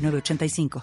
985.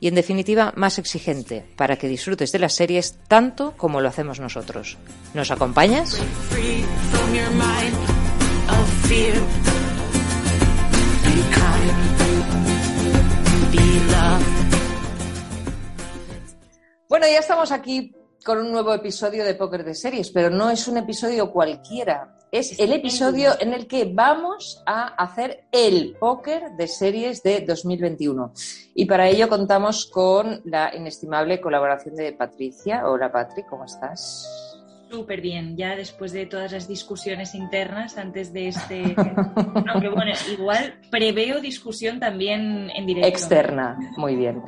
y en definitiva más exigente para que disfrutes de las series tanto como lo hacemos nosotros. ¿Nos acompañas? Bueno, ya estamos aquí con un nuevo episodio de Póker de Series, pero no es un episodio cualquiera. Es el episodio en el que vamos a hacer el póker de series de 2021. Y para ello contamos con la inestimable colaboración de Patricia. Hola Patri, ¿cómo estás? Súper bien, ya después de todas las discusiones internas antes de este... Aunque bueno, igual preveo discusión también en directo. Externa, muy bien.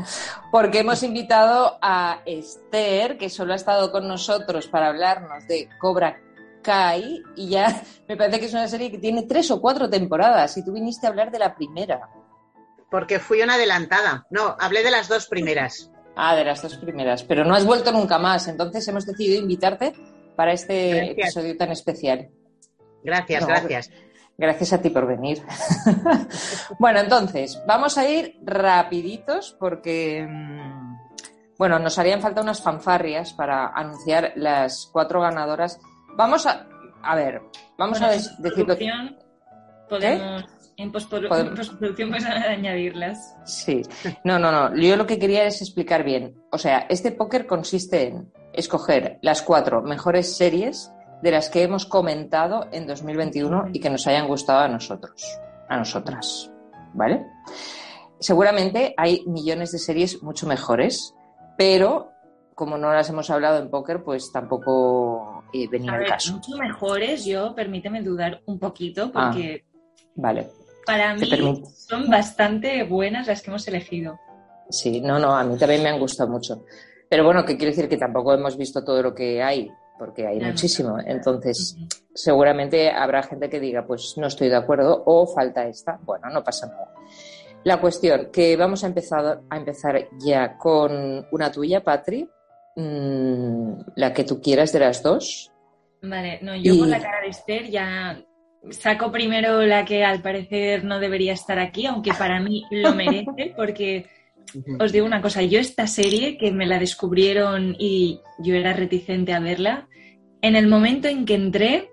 Porque hemos invitado a Esther, que solo ha estado con nosotros para hablarnos de Cobra Kai, y ya me parece que es una serie que tiene tres o cuatro temporadas, y tú viniste a hablar de la primera. Porque fui una adelantada. No, hablé de las dos primeras. Ah, de las dos primeras, pero no has vuelto nunca más, entonces hemos decidido invitarte para este Gracias. episodio tan especial. Gracias, No, gracias. Gracias a ti por venir. bueno, entonces, vamos a ir rapiditos porque, mm, bueno, nos harían falta unas fanfarrias para anunciar las cuatro ganadoras. Vamos a, a ver, vamos a des- en decirlo. postproducción Podemos, Podemos- en postproducción pues, añadirlas. Sí, no, no, no. Yo lo que quería es explicar bien. O sea, este póker consiste en escoger las cuatro mejores series de las que hemos comentado en 2021 y que nos hayan gustado a nosotros, a nosotras, ¿vale? Seguramente hay millones de series mucho mejores, pero como no las hemos hablado en póker, pues tampoco eh, venía A el ver, caso. mucho mejores, yo permíteme dudar un poquito Ah. porque Vale, para mí son bastante buenas las que hemos elegido. Sí, no, no, a mí también me han gustado mucho. Pero bueno, que quiere decir que tampoco hemos visto todo lo que hay, porque hay Claro. muchísimo. Entonces, seguramente habrá gente que diga, pues no estoy de acuerdo o falta esta. Bueno, no pasa nada. La cuestión, que vamos a empezar, a empezar ya con una tuya, Patri, mm, la que tú quieras de las dos. Vale, no, yo Y- con la cara de Esther ya saco primero la que al parecer no debería estar aquí, aunque para mí lo merece, porque os digo una cosa, yo esta serie que me la descubrieron y yo era reticente a verla, en el momento en que entré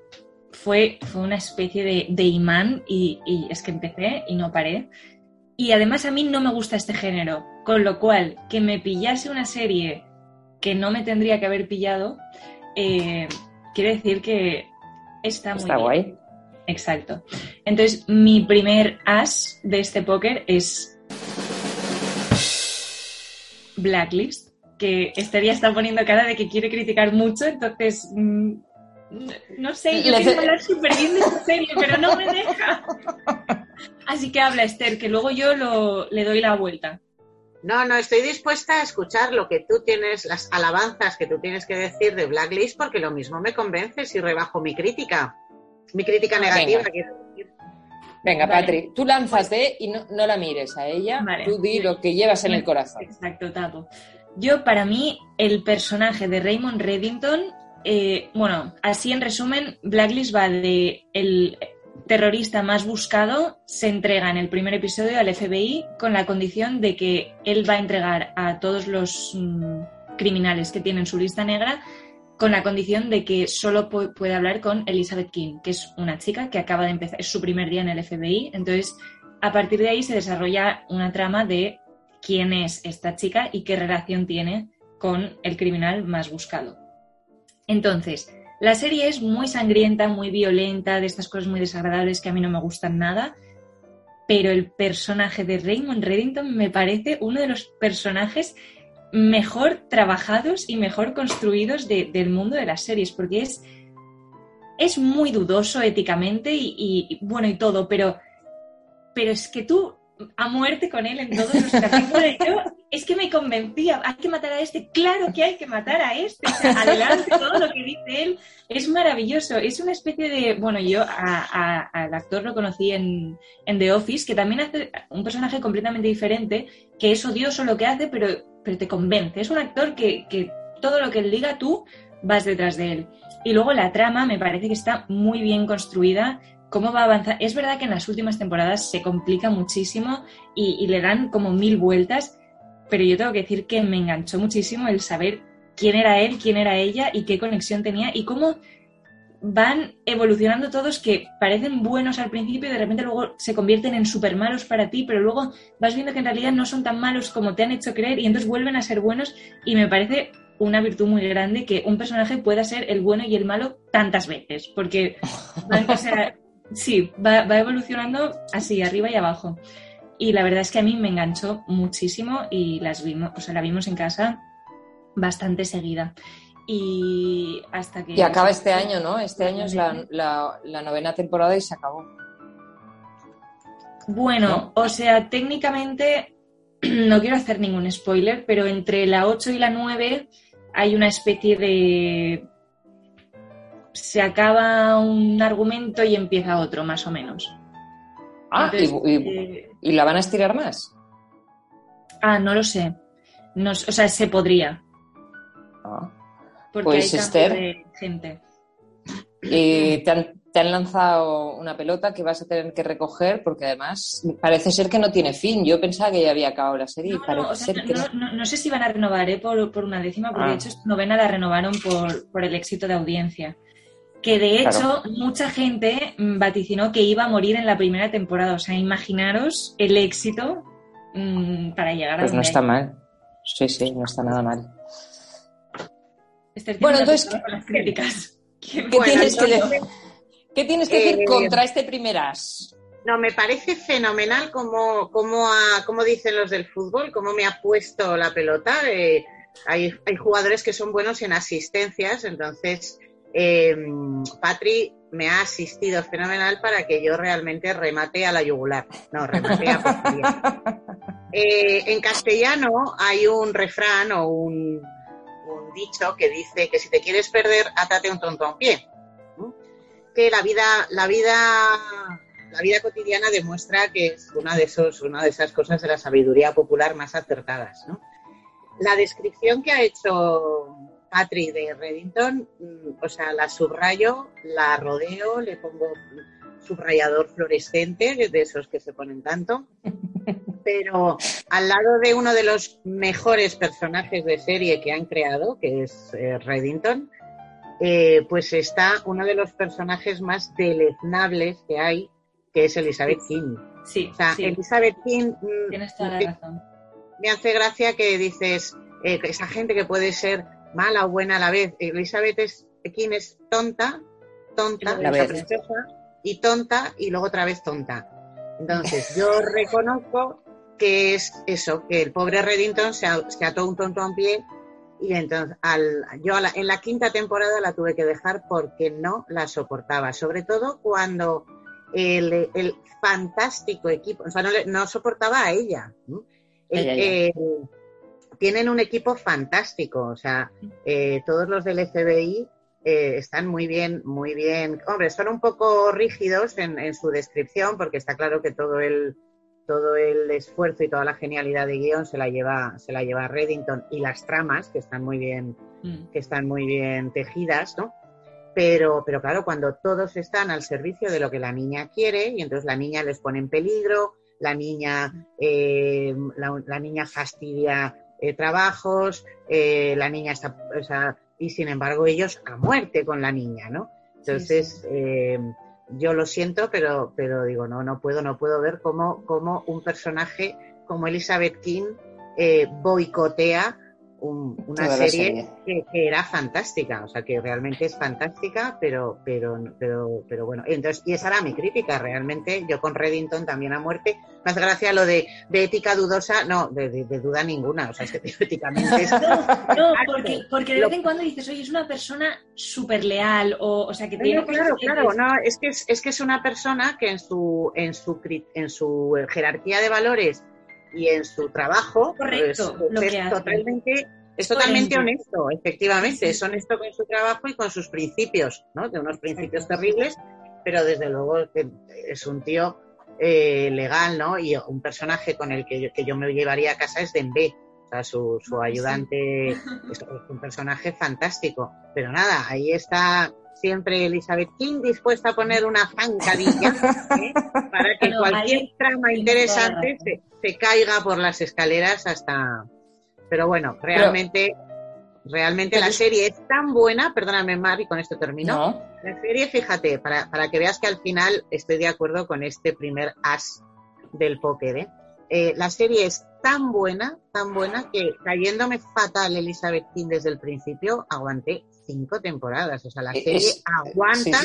fue, fue una especie de, de imán y, y es que empecé y no paré. Y además a mí no me gusta este género, con lo cual que me pillase una serie que no me tendría que haber pillado, eh, quiere decir que está muy Está bien. guay. Exacto. Entonces, mi primer as de este póker es Blacklist, que Esther ya está poniendo cara de que quiere criticar mucho, entonces, mm, no sé, yo quiero hablar súper bien de esta serie, pero no me deja. Así que habla Esther, que luego yo lo- le doy la vuelta. No, no, estoy dispuesta a escuchar lo que tú tienes, las alabanzas que tú tienes que decir de Blacklist, porque lo mismo me convence si rebajo mi crítica. Mi crítica negativa, Venga. quiero decir. Venga, Vale. Patri, tú lánzate y no, no la mires a ella. Vale. Tú di lo que llevas en el corazón. Exacto, tapo. Yo, para mí, el personaje de Raymond Reddington, eh, bueno, así en resumen, Blacklist va de el, terrorista más buscado se entrega en el primer episodio al FBI con la condición de que él va a entregar a todos los mm, criminales que tienen su lista negra con la condición de que solo puede hablar con Elizabeth King, que es una chica que acaba de empezar, es su primer día en el FBI. Entonces, a partir de ahí se desarrolla una trama de quién es esta chica y qué relación tiene con el criminal más buscado. Entonces, la serie es muy sangrienta, muy violenta, de estas cosas muy desagradables que a mí no me gustan nada, pero el personaje de Raymond Reddington me parece uno de los personajes mejor trabajados y mejor construidos del mundo de las series, porque es, es muy dudoso éticamente y, y, bueno y todo, pero, pero es que tú a muerte con él en todos los capítulos. Es que me convencía, hay que matar a este, claro que hay que matar a este. adelante, todo lo que dice él es maravilloso. Es una especie de, bueno, yo al actor lo conocí en, en, The Office, que también hace un personaje completamente diferente, que es odioso lo que hace, pero, pero te convence. Es un actor que, que todo lo que él diga tú vas detrás de él. Y luego la trama me parece que está muy bien construida cómo va a avanzar. Es verdad que en las últimas temporadas se complica muchísimo y, le dan como mil vueltas, pero yo tengo que decir que me enganchó muchísimo el saber quién era él, quién era ella y qué conexión tenía y cómo van evolucionando todos que parecen buenos al principio y de repente luego se convierten en súper malos para ti, pero luego vas viendo que en realidad no son tan malos como te han hecho creer y entonces vuelven a ser buenos y me parece una virtud muy grande que un personaje pueda ser el bueno y el malo tantas veces, porque o sea, Sí, va, evolucionando así, arriba y abajo. Y la verdad es que a mí me enganchó muchísimo y las vimos, o sea, la vimos en casa bastante seguida. Y hasta que. Y acaba este año, ¿no? Este año es la, novena temporada y se acabó. Bueno, o sea, técnicamente no quiero hacer ningún spoiler, pero entre la 8 y la 9 hay una especie de se acaba un argumento y empieza otro, más o menos. Ah, eh, y, la van a estirar más? Ah, no lo sé. No, o sea, se podría. Ah. Porque pues hay Esther, gente. Y te han, lanzado una pelota que vas a tener que recoger porque además parece ser que no tiene fin. Yo pensaba que ya había acabado la serie. No, sé si van a renovar ¿eh? por, una décima, porque de ah. hecho esta novena la renovaron por, por el éxito de audiencia que de hecho mucha gente vaticinó que iba a morir en la primera temporada. O sea, imaginaros el éxito mm, para llegar a... Pues no está mal. Sí, sí, no está nada mal. bueno, entonces... las críticas. ¿Qué, tienes, que, ¿qué tienes que decir contra este primer as? No, me parece fenomenal como, como, como dicen los del fútbol, cómo me ha puesto la pelota. Eh, hay, hay, jugadores que son buenos en asistencias, entonces eh, Patri me ha asistido fenomenal para que yo realmente remate a la yugular. No, remate a eh, En castellano hay un refrán o un, dicho que dice que si te quieres perder, atate un tonto a un pie. Que la vida, la vida, la vida cotidiana demuestra que es una de esos, una de esas cosas de la sabiduría popular más acertadas. La descripción que ha hecho Patri de Reddington, mm, o sea, la subrayo, la rodeo, le pongo subrayador fluorescente, de esos que se ponen tanto, pero al lado de uno de los mejores personajes de serie que han creado, que es eh, Reddington, eh, pues está uno de los personajes más deleznables que hay, que es Elizabeth King. Sí, o sea, Elizabeth King. Mm, Tienes toda la razón. Me hace gracia que dices, eh, esa gente que puede ser mala o buena a la vez. Elizabeth es, King es tonta, tonta, la princesa, y tonta, y luego otra vez tonta. Entonces, yo reconozco que es eso, que el pobre Reddington se, ató un tonto a un pie y entonces al, yo en la quinta temporada la tuve que dejar porque no la soportaba, sobre todo cuando el, fantástico equipo, o sea, no, soportaba a ella. El, tienen un equipo fantástico, o sea, eh, todos los del FBI eh, están muy bien, muy bien. Hombre, son un poco rígidos en, su descripción porque está claro que todo el todo el esfuerzo y toda la genialidad de guion se la lleva se la lleva Reddington y las tramas que están muy bien mm. que están muy bien tejidas, ¿no? Pero, pero claro, cuando todos están al servicio de lo que la niña quiere y entonces la niña les pone en peligro, la niña, eh, la, niña fastidia eh, trabajos, eh, la niña está, y sin embargo ellos a muerte con la niña, ¿no? Entonces, yo lo siento, pero, pero digo, no, no puedo, no puedo ver cómo, cómo un personaje como Elizabeth King boicotea una serie, Que, era fantástica, o sea, que realmente es fantástica, pero, pero, pero, pero bueno, entonces, y esa era mi crítica, realmente, yo con Reddington también a muerte, hace gracia lo de, de ética dudosa, no, de, duda ninguna, o sea, es que éticamente es... No, porque, porque de vez en cuando dices, oye, es una persona súper leal, o, o sea, que tiene... claro, claro, no, es que es, es que es una persona que en su, en su, en su jerarquía de valores y en su trabajo Correcto, pues, es totalmente es totalmente honesto, efectivamente, es honesto con su trabajo y con sus principios, ¿no? De unos principios terribles, pero desde luego es un tío eh, legal, ¿no? Y un personaje con el que yo, que yo me llevaría a casa es Dembe, o sea, su, su ayudante es un personaje fantástico. Pero nada, ahí está siempre Elizabeth King dispuesta a poner una zancadilla ¿eh? para que cualquier trama interesante se, caiga por las escaleras hasta... Pero bueno, realmente, realmente la serie es tan buena, perdóname Mari, con esto termino. La serie, fíjate, para, para que veas que al final estoy de acuerdo con este primer as del póker, ¿eh? Eh, la serie es tan buena, tan buena, que cayéndome fatal Elizabeth King desde el principio, aguanté cinco temporadas. O sea, la eh, serie aguanta,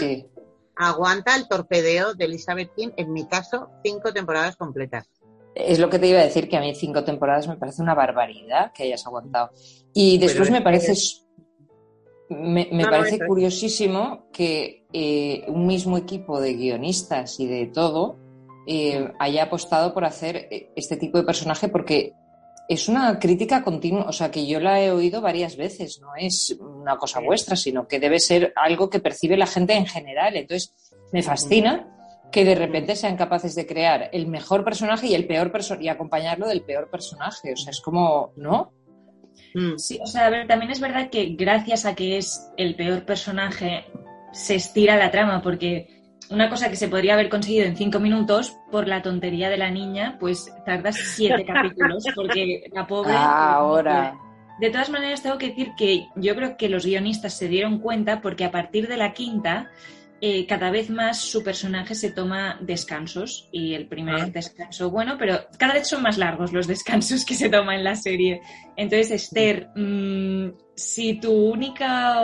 aguanta el torpedeo de Elizabeth King, en mi caso, cinco temporadas completas. Es lo que te iba a decir, que a mí cinco temporadas me parece una barbaridad que hayas aguantado. Y después me parece, me, parece curiosísimo que eh, un mismo equipo de guionistas y de todo eh, haya apostado por hacer este tipo de personaje porque es una crítica continua, o sea, que yo la he oído varias veces, no es una cosa vuestra, sino que debe ser algo que percibe la gente en general. Entonces, me fascina que de repente sean capaces de crear el mejor personaje y el peor personaje y acompañarlo del peor personaje. O sea, es como, ¿no? Mm. Sí, o sea, a ver, también es verdad que gracias a que es el peor personaje, se estira la trama, porque una cosa que se podría haber conseguido en cinco minutos, por la tontería de la niña, pues tardas siete capítulos, porque la pobre... Ah, ahora. De todas maneras, tengo que decir que yo creo que los guionistas se dieron cuenta porque a partir de la quinta, eh, cada vez más su personaje se toma descansos y el primer ah. descanso, bueno, pero cada vez son más largos los descansos que se toma en la serie. Entonces, Esther, mm, si tu única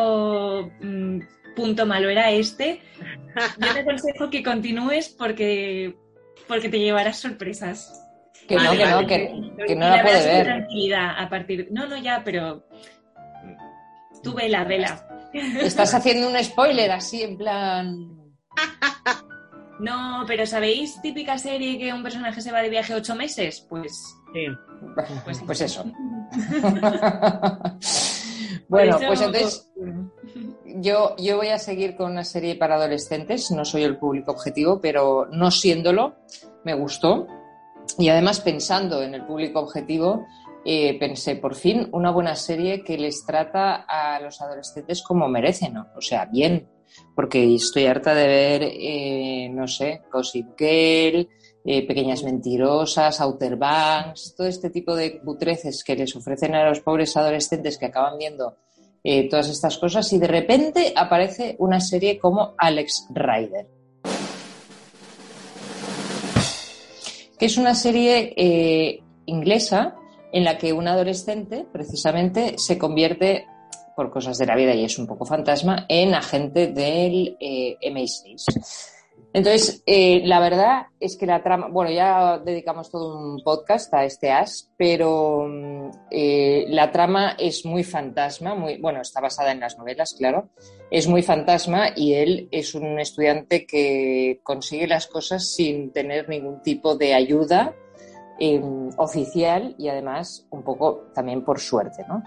mm, punto malo era este, yo te aconsejo que continúes porque, porque te llevarás sorpresas. Que no, que no, que, no la, puede ver. tranquilidad a partir. No, no, ya, pero tú vela, vela. Estás haciendo un spoiler así, en plan. No, pero ¿sabéis típica serie que un personaje se va de viaje ocho meses? Pues. Sí. Pues, pues eso. bueno, pues entonces yo, yo voy a seguir con una serie para adolescentes, no soy el público objetivo, pero no siéndolo, me gustó. Y además pensando en el público objetivo, eh, pensé, por fin, una buena serie que les trata a los adolescentes como merecen, o sea, bien, porque estoy harta de ver, eh, no sé, Gossip Girl, eh, Pequeñas Mentirosas, Outer Banks, todo este tipo de putreces que les ofrecen a los pobres adolescentes que acaban viendo eh, todas estas cosas y de repente aparece una serie como Alex Rider. Que es una serie eh, inglesa en la que un adolescente precisamente se convierte por cosas de la vida y es un poco fantasma en agente del eh, MI6. Entonces, eh, la verdad es que la trama, bueno, ya dedicamos todo un podcast a este as, pero mm, eh, la trama es muy fantasma, muy, bueno, está basada en las novelas, claro, es muy fantasma y él es un estudiante que consigue las cosas sin tener ningún tipo de ayuda em, oficial y además un poco también por suerte, ¿no?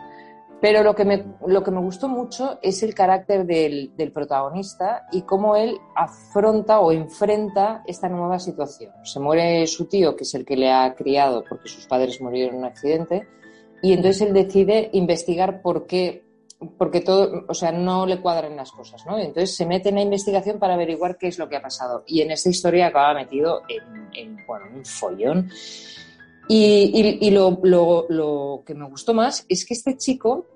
Pero lo que me, lo que me gustó mucho es el carácter del, del, protagonista y cómo él afronta o enfrenta esta nueva situación. Se muere su tío, que es el que le ha criado porque sus padres murieron en un accidente, y entonces él decide investigar por qué porque todo, o sea, no le cuadran las cosas, ¿no? Entonces se mete en la investigación para averiguar qué es lo que ha pasado. Y en esta historia acaba metido en, bueno, un follón. Y, lo, que me gustó más es que este chico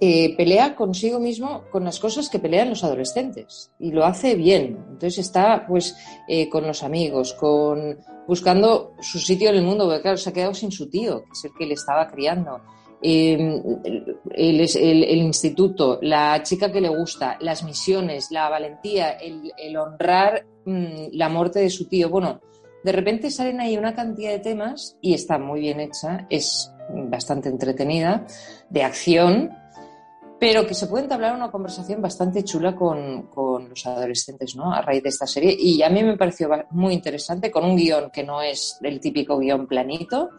eh, pelea consigo mismo con las cosas que pelean los adolescentes y lo hace bien. Entonces está pues eh, con los amigos, con buscando su sitio en el mundo, porque claro, se ha quedado sin su tío, que es el que le estaba criando. Em, el, instituto, la chica que le gusta, las misiones, la valentía, el, honrar mm, la muerte de su tío. Bueno, de repente salen ahí una cantidad de temas y está muy bien hecha, es bastante entretenida, de acción, pero que se puede entablar una conversación bastante chula con, los adolescentes, ¿no? A raíz de esta serie. Y a mí me pareció muy interesante, con un guion que no es el típico guion planito,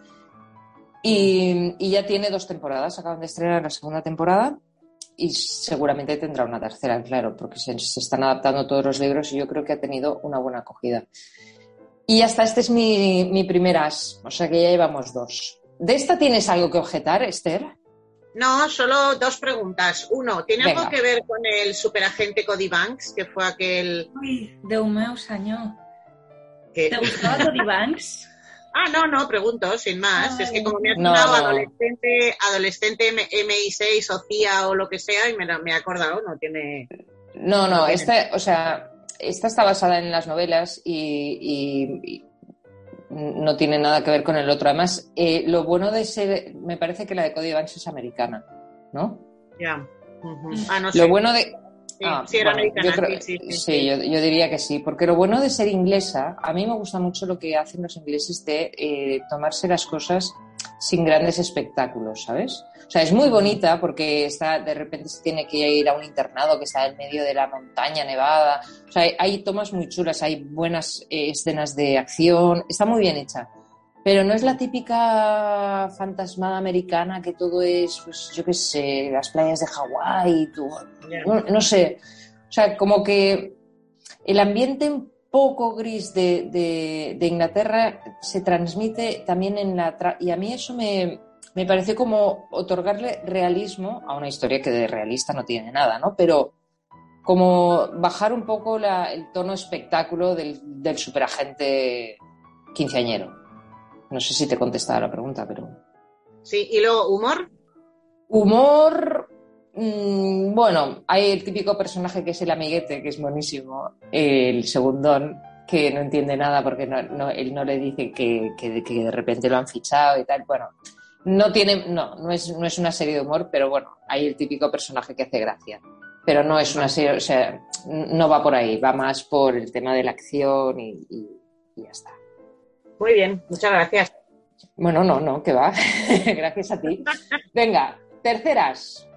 y, ya tiene dos temporadas, acaban de estrenar la segunda temporada y seguramente tendrá una tercera, claro, porque se, están adaptando todos los libros y yo creo que ha tenido una buena acogida. Y hasta este es mi, mi primer as, o sea que ya llevamos dos. ¿De esta tienes algo que objetar, Esther? No, solo dos preguntas. Uno, ¿tiene algo que ver con el superagente Cody Banks, que fue aquel... Uy, de un meu ¿Te gustaba Cody Banks? Ah, no, no, pregunto, sin más. es que como me ha sonado adolescente, adolescente MI6 o CIA o lo que sea, y me, me he acordado, no tiene. No, no, esta, o sea, esta está basada en las novelas y, no tiene nada que ver con el otro. Además, eh, lo bueno de ser, me parece que la de Cody Banks es americana, ¿no? Ya. ah, no sé. Lo bueno de, Sí, yo, yo, diría que sí, porque lo bueno de ser inglesa, a mí me gusta mucho lo que hacen los ingleses de eh, tomarse las cosas sin grandes espectáculos, ¿sabes? O sea, es muy bonita porque está, de repente se tiene que ir a un internado que está en medio de la montaña nevada. O sea, hay, tomas muy chulas, hay buenas eh, escenas de acción, está muy bien hecha. Pero no es la típica fantasmada americana que todo es, pues yo qué sé, las playas de Hawái, no, no, sé. O sea, como que el ambiente poco gris de, de, Inglaterra se transmite también en la... y a mí eso me, me pareció como otorgarle realismo a una historia que de realista no tiene nada, ¿no? Pero como bajar un poco el tono espectáculo del, del superagente quinceañero. No sé si te contestaba la pregunta, pero. Sí, y luego, ¿humor? Humor. Mm, bueno, hay el típico personaje que es el amiguete, que es buenísimo, el segundón, que no entiende nada porque no, él no le dice que, de repente lo han fichado y tal. Bueno, no tiene, no, no es, no es una serie de humor, pero bueno, hay el típico personaje que hace gracia. Pero no es una serie, o sea, no va por ahí, va más por el tema de la acción y ya está. Muy bien, muchas gracias. Bueno, no, no, que va. gracias a ti. Venga, terceras.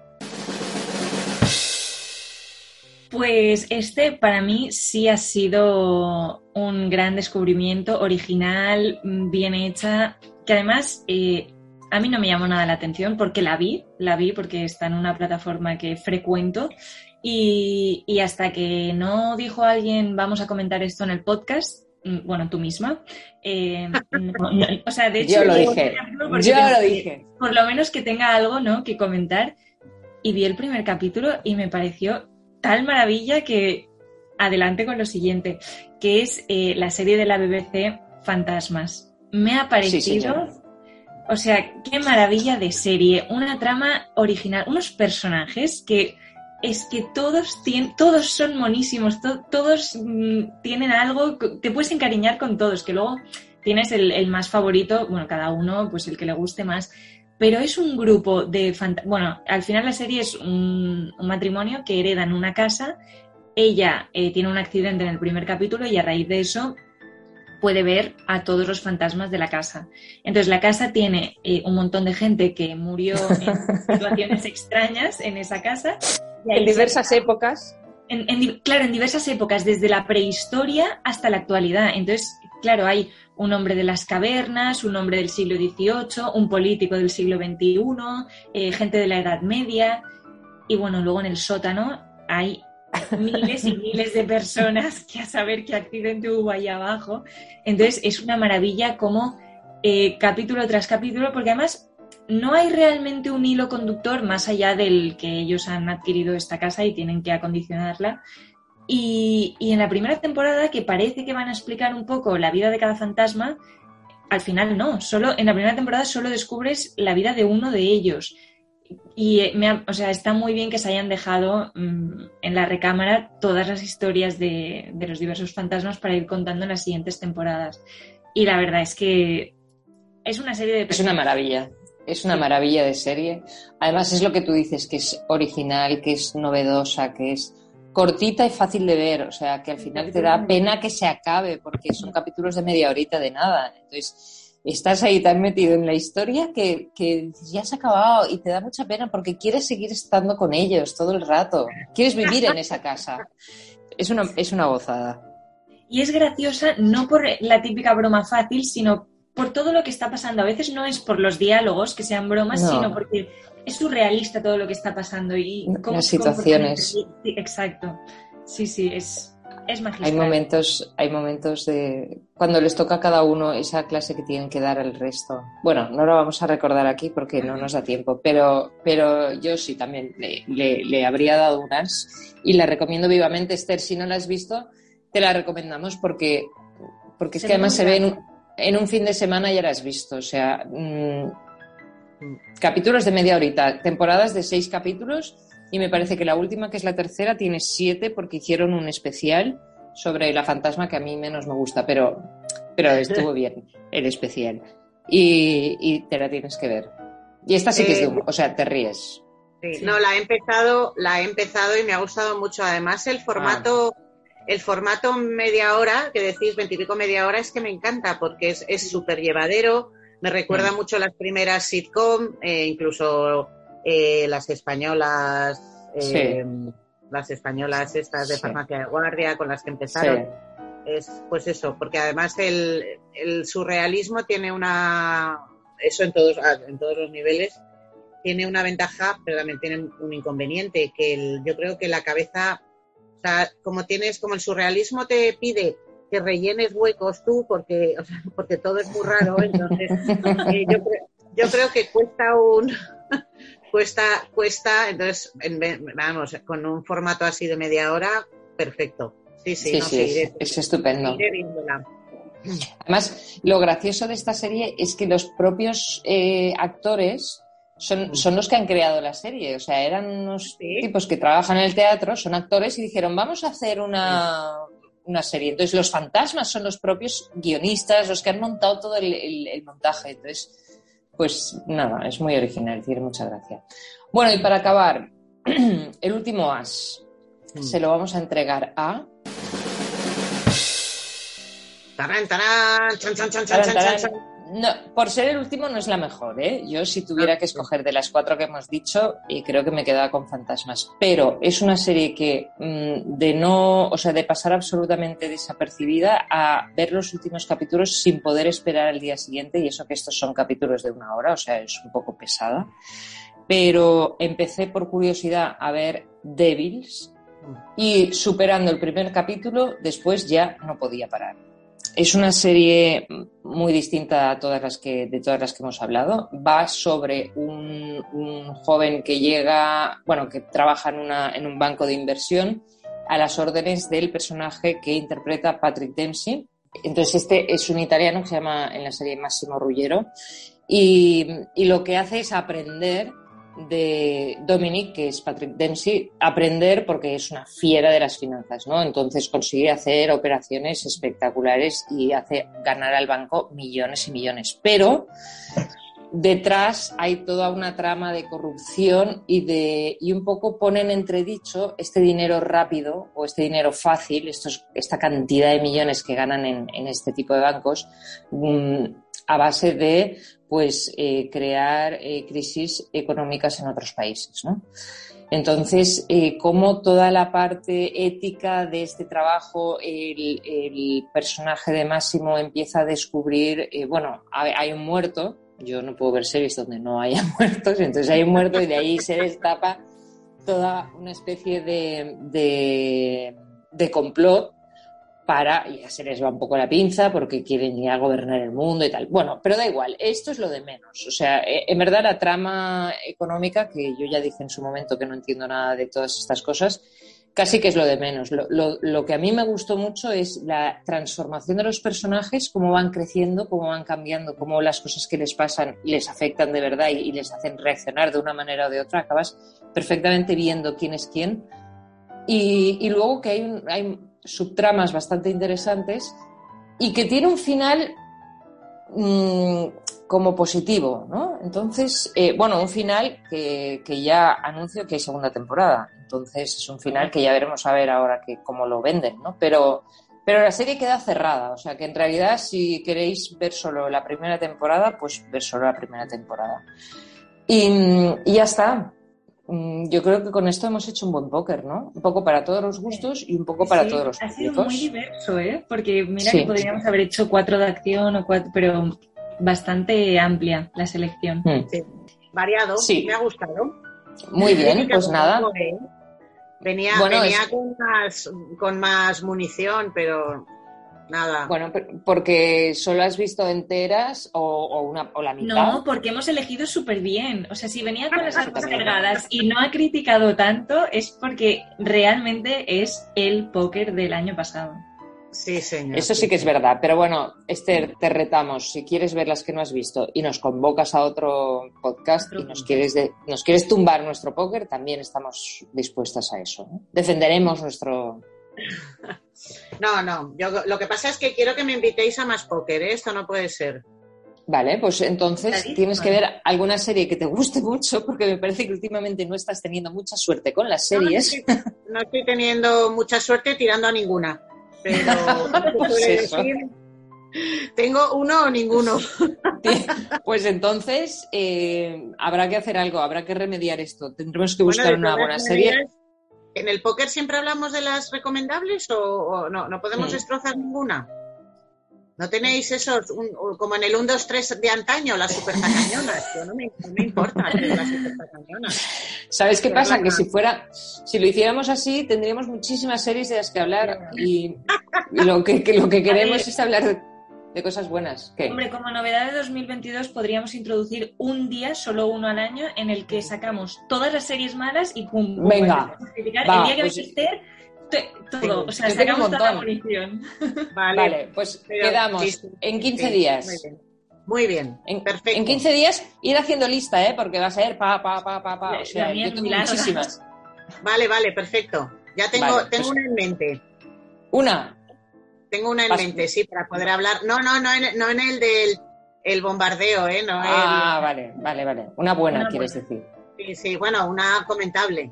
Pues este para mí sí ha sido un gran descubrimiento, original, bien hecha, que además eh, a mí no me llamó nada la atención porque la vi, la vi porque está en una plataforma que frecuento y, y hasta que no dijo alguien vamos a comentar esto en el podcast, Mm, bueno, tú misma. Eh, o sea, de hecho, yo lo dije. Yo lo dije. Por lo menos que tenga algo, ¿no? Que comentar. Y vi el primer capítulo y me pareció tal maravilla que adelante con lo siguiente, que es eh, la serie de la BBC Fantasmas. Me ha parecido, o sea, qué maravilla de serie, una trama original, unos personajes que es que todos, tienen, todos son monísimos, todos mm, tienen algo, te puedes encariñar con todos, que luego tienes el, más favorito, bueno, cada uno, pues el que le guste más, pero es un grupo de... Bueno, al final la serie es un, matrimonio que heredan una casa, ella eh, tiene un accidente en el primer capítulo y a raíz de eso puede ver a todos los fantasmas de la casa. Entonces la casa tiene eh, un montón de gente que murió en situaciones extrañas en esa casa en diversas épocas. claro, en diversas épocas, desde la prehistoria hasta la actualidad. Entonces, claro, hay un hombre de las cavernas, un hombre del siglo XVIII, un político del siglo XXI, eh, gente de la Edad Media. Y bueno, luego en el sótano hay miles y miles de personas que a saber qué accidente hubo ahí abajo. Entonces, es una maravilla como eh, capítulo tras capítulo, porque además no hay realmente un hilo conductor más allá del que ellos han adquirido esta casa y tienen que acondicionarla. Y, y, en la primera temporada, que parece que van a explicar un poco la vida de cada fantasma, al final no. Solo, en la primera temporada solo descubres la vida de uno de ellos. Y eh, me o sea, está muy bien que se hayan dejado mm, en la recámara todas las historias de, de los diversos fantasmas para ir contando en las siguientes temporadas. Y la verdad es que es una serie de... Es una maravilla. Es una maravilla de serie. Además es lo que tú dices, que es original, que es novedosa, que es cortita y fácil de ver. O sea, que al final te da pena que se acabe porque son capítulos de media horita de nada. Entonces, estás ahí tan metido en la historia que, que ya se ha acabado y te da mucha pena porque quieres seguir estando con ellos todo el rato. Quieres vivir en esa casa. Es una, es una gozada. Y es graciosa no por la típica broma fácil, sino por todo lo que está pasando. A veces no es por los diálogos que sean bromas, sino porque es surrealista todo lo que está pasando y cómo, las situaciones. exacto. Sí, sí, es, es magistral. Hay momentos, hay momentos de cuando les toca a cada uno esa clase que tienen que dar al resto. Bueno, no lo vamos a recordar aquí porque no nos da tiempo, pero, pero yo sí también le, le habría dado unas y la recomiendo vivamente. Esther, si no la has visto, te la recomendamos porque, porque es que además se ve en, un fin de semana ya la has visto. O sea, mm, capítulos de media horita, temporadas de seis capítulos y me parece que la última, que es la tercera, tiene siete porque hicieron un especial sobre la fantasma que a mí menos me gusta, pero, pero estuvo bien el especial. Y, te la tienes que ver. Y esta sí que es de o sea, te ríes. Sí, No, la he empezado, la he empezado y me ha gustado mucho. Además, el formato ah el formato media hora, que decís veintipico media hora, es que me encanta porque es súper llevadero, me recuerda mm. mucho las primeras sitcom, eh, incluso eh, las españolas, eh, las españolas estas de farmacia de guardia con las que empezaron. Es pues eso, porque además el, el, surrealismo tiene una, eso en todos, ah, en todos los niveles, tiene una ventaja, pero también tiene un inconveniente, que yo creo que la cabeza como tienes, como el surrealismo te pide que rellenes huecos tú, porque, porque todo es muy raro, entonces eh, yo, creo, que cuesta un cuesta, cuesta, entonces vamos, con un formato así de media hora, perfecto. Sí, sí, es, estupendo. Además, lo gracioso de esta serie es que los propios eh, actores son, son, los que han creado la serie. O sea, eran unos tipos que trabajan en el teatro, son actores y dijeron, vamos a hacer una, una, serie. Entonces, los fantasmas son los propios guionistas, los que han montado todo el, el, montaje. Entonces, pues nada, es muy original, tiene mucha gracia. Bueno, y para acabar, el último as mm. se lo vamos a entregar a. Tarán, tarán, chan, chan, chan, chan, chan, no, por ser el último no es la mejor, ¿eh? Yo si tuviera que escoger de las cuatro que hemos dicho, y creo que me quedaba con Fantasmas. Pero es una serie que mm, de no, o sea, de pasar absolutamente desapercibida a ver los últimos capítulos sin poder esperar al día siguiente, y eso que estos son capítulos de una hora, o sea, es un poco pesada. Pero empecé por curiosidad a ver Devils y superando el primer capítulo, después ya no podía parar. Es una serie muy distinta a todas las que, de todas las que hemos hablado. Va sobre un, joven que llega, bueno, que trabaja en, un banco de inversión a las órdenes del personaje que interpreta Patrick Dempsey. Entonces, este es un italiano que se llama en la serie Máximo Ruggero y, y lo que hace es aprender de Dominic, que es Patrick Dempsey, aprender porque es una fiera de las finanzas, ¿no? Entonces consigue hacer operaciones espectaculares y hace ganar al banco millones y millones. Pero detrás hay toda una trama de corrupción y de y un poco ponen entredicho este dinero rápido o este dinero fácil, esta cantidad de millones que ganan en, en este tipo de bancos, mm, a base de pues eh, crear eh, crisis económicas en otros países. ¿no? Entonces, eh, como toda la parte ética de este trabajo, el, personaje de Máximo empieza a descubrir, bueno, hay, un muerto, yo no puedo ver series donde no haya muertos, entonces hay un muerto y de ahí se destapa toda una especie de, de complot para, ya se les va un poco la pinza porque quieren ir a gobernar el mundo y tal. Bueno, pero da igual, esto es lo de menos. O sea, eh, en verdad la trama económica, que yo ya dije en su momento que no entiendo nada de todas estas cosas, casi que es lo de menos. Lo, que a mí me gustó mucho es la transformación de los personajes, cómo van creciendo, cómo van cambiando, cómo las cosas que les pasan les afectan de verdad y, les hacen reaccionar de una manera o de otra. Acabas perfectamente viendo quién es quién. Y, luego que hay, hay subtramas bastante interesantes y que tiene un final mm, como positivo, ¿no? Entonces, eh, bueno, un final que, ya anuncio que hay segunda temporada. Entonces, es un final que ya veremos a ver ahora que cómo lo venden, ¿no? Pero, pero la serie queda cerrada, o sea que en realidad si queréis ver solo la primera temporada, pues ver solo la primera temporada. y ya está. Mm, yo creo que con esto hemos hecho un buen póker, ¿no? Un poco para todos los gustos y un poco para todos los ha sido muy diverso, ¿eh? Porque mira que podríamos haber hecho cuatro de acción o cuatro, pero bastante amplia la selección. Hmm. Variado, me ha gustado. Muy bien, pues nada. ¿eh? Venía, venía con, más, con más munición, pero Nada. Bueno, porque solo has visto enteras o, una, o la mitad. No, porque hemos elegido súper bien. O sea, si venía con las armas cargadas y no ha criticado tanto, es porque realmente es el póker del año pasado. Sí, señor. Eso sí que es verdad. Pero bueno, Esther, te retamos. Si quieres ver las que no has visto y nos convocas a otro podcast y nos quieres, nos quieres tumbar nuestro póker, también estamos dispuestas a eso. Defenderemos nuestro, no, no. Yo, lo que pasa es que quiero que me invitéis a más póker, ¿eh? Esto no puede ser. Vale, pues entonces tienes que ver alguna serie que te guste mucho, porque me parece que últimamente no estás teniendo mucha suerte con las series. No, estoy, teniendo mucha suerte tirando a ninguna. Pero pues tengo uno o ninguno. Pues entonces eh, habrá que hacer algo, habrá que remediar esto. Tendremos que buscar una buena serie. ¿En el póker siempre hablamos de las recomendables o, no? ¿No podemos destrozar ninguna? ¿No tenéis esos, como en el 1, 2, 3 de antaño, las super tacañonas? no me, no me importa las super ¿Sabes qué pasa? Que si fuera, si lo hiciéramos así, tendríamos muchísimas series de las que hablar y, lo, que, lo que queremos es hablar de cosas buenas. ¿Qué? Hombre, como novedad de 2022 podríamos introducir un día, solo uno al año, en el que sacamos todas las series malas y pum, Venga, el día que pues, Esther, todo, o sea, sacamos toda la munición. Vale, pues quedamos en 15 días. Muy bien. En, perfecto. En 15 días ir haciendo lista, ¿eh? Porque va a ser pa, pa, pa, pa, pa. O sea, yo tengo muchísimas. Vale, vale, perfecto. Ya tengo, tengo pues una en mente. ¿Una? Tengo una en mente, sí, para poder hablar. No, no, no en, no en el del el bombardeo, ¿eh? No ah, vale, vale, vale. Una buena, quieres decir. Sí, sí, bueno, una comentable.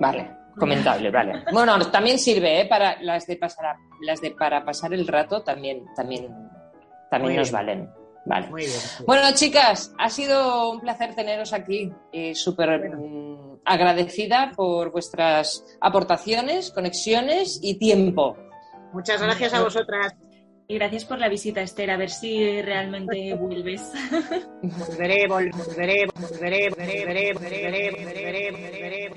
Vale, comentable, vale. Bueno, también sirve, ¿eh? Para las de pasar, las de para pasar el rato también, también, también nos valen. Vale. Muy bien, Bueno, chicas, ha sido un placer teneros aquí. Eh, Súper mm, agradecida por vuestras aportaciones, conexiones y tiempo. Muchas gracias a vosotras. Y gracias por la visita, Esther. A ver si realmente vuelves. volveré, volveré, volveré, volveré, volveré, volveré, volveré,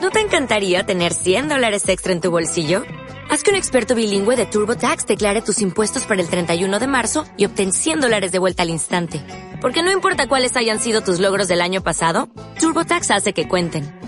¿No te encantaría tener 100 dólares extra en tu bolsillo? Haz que un experto bilingüe de TurboTax declare tus impuestos para el 31 de marzo y obtén 100 dólares de vuelta al instante. Porque no importa cuáles hayan sido tus logros del año pasado, TurboTax hace que cuenten